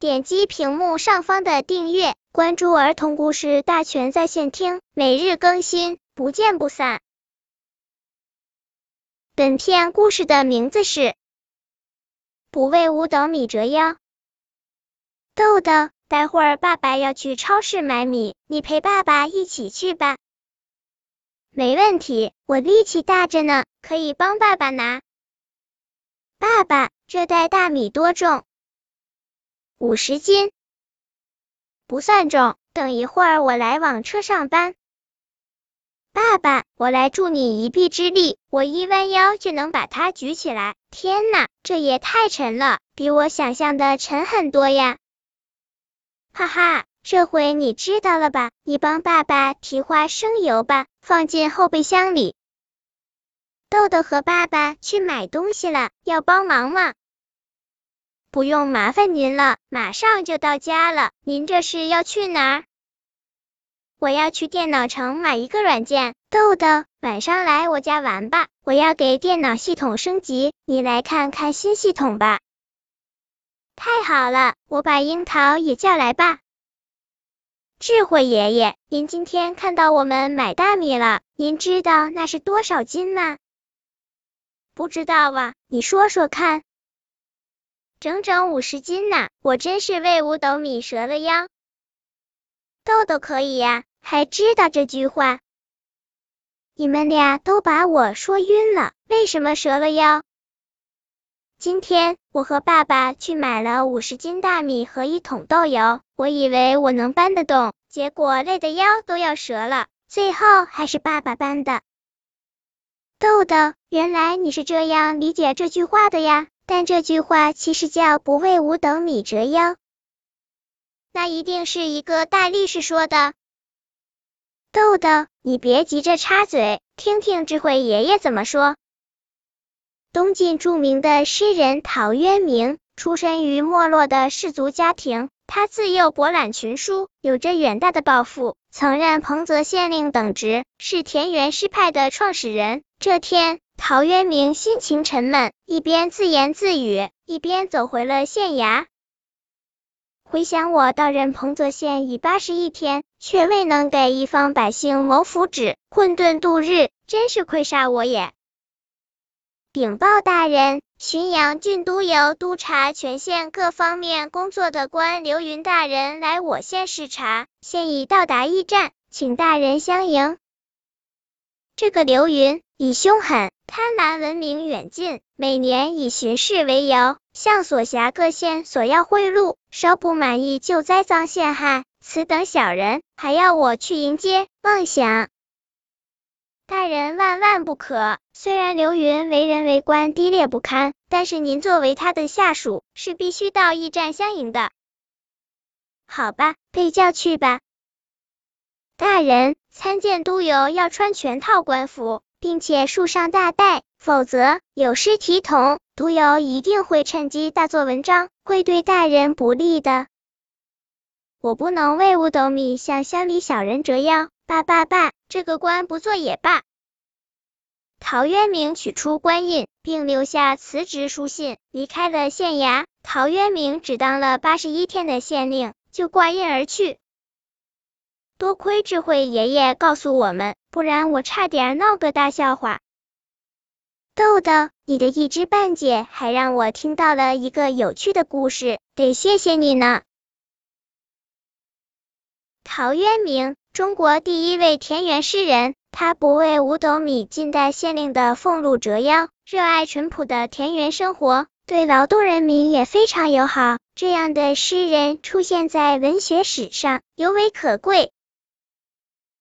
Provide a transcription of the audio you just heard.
点击屏幕上方的订阅，关注儿童故事大全在线听，每日更新，不见不散。本片故事的名字是《不为五斗米折腰》。豆豆，待会儿爸爸要去超市买米，你陪爸爸一起去吧。没问题，我力气大着呢，可以帮爸爸拿。爸爸，这袋大米多重？五十斤，不算重。等一会儿我来往车上搬。爸爸，我来助你一臂之力，我一弯腰就能把它举起来。天呐，这也太沉了，比我想象的沉很多呀！哈哈，这回你知道了吧？你帮爸爸提花生油吧，放进后备箱里。豆豆和爸爸去买东西了，要帮忙吗？不用麻烦您了，马上就到家了。您这是要去哪儿？我要去电脑城买一个软件。豆豆，晚上来我家玩吧，我要给电脑系统升级，你来看看新系统吧。太好了，我把樱桃也叫来吧。智慧爷爷，您今天看到我们买大米了，您知道那是多少斤吗？不知道啊，你说说看。整整五十斤呢，我真是为五斗米折了腰。豆豆可以呀，还知道这句话。你们俩都把我说晕了，为什么折了腰？今天我和爸爸去买了五十斤大米和一桶豆油，我以为我能搬得动，结果累得腰都要折了，最后还是爸爸搬的。豆豆，原来你是这样理解这句话的呀？但这句话其实叫“不为五斗米折腰”，那一定是一个大力士说的。豆豆，你别急着插嘴，听听智慧爷爷怎么说。东晋著名的诗人陶渊明，出身于没落的士族家庭，他自幼博览群书，有着远大的抱负，曾任彭泽县令等职，是田园诗派的创始人。这天，陶渊明心情沉闷，一边自言自语，一边走回了县衙。回想我到任彭泽县已八十一天，却未能给一方百姓谋福祉，混沌度日，真是亏煞我也。禀报大人，浔阳郡督邮督察全县各方面工作的官刘云大人来我县视察，现已到达驿站，请大人相迎。这个刘云。以凶狠、贪婪闻名远近，每年以巡视为由，向所辖各县索要贿赂，稍不满意就栽赃陷害。此等小人，还要我去迎接？妄想！大人万万不可！虽然刘云为人为官低劣不堪，但是您作为他的下属，是必须到驿站相迎的。好吧，被叫去吧。大人，参见督邮要穿全套官服。并且束上大带，否则有失体统，督邮一定会趁机大做文章，会对大人不利的。我不能为五斗米向乡里小人折腰，罢罢罢，这个官不做也罢。陶渊明取出官印，并留下辞职书信，离开了县衙。陶渊明只当了八十一天的县令，就挂印而去。多亏智慧爷爷告诉我们，不然我差点闹个大笑话。豆豆，你的一知半解还让我听到了一个有趣的故事，得谢谢你呢。陶渊明，中国第一位田园诗人，他不为五斗米近代县令的俸禄折腰，热爱淳朴的田园生活，对劳动人民也非常友好。这样的诗人出现在文学史上，尤为可贵。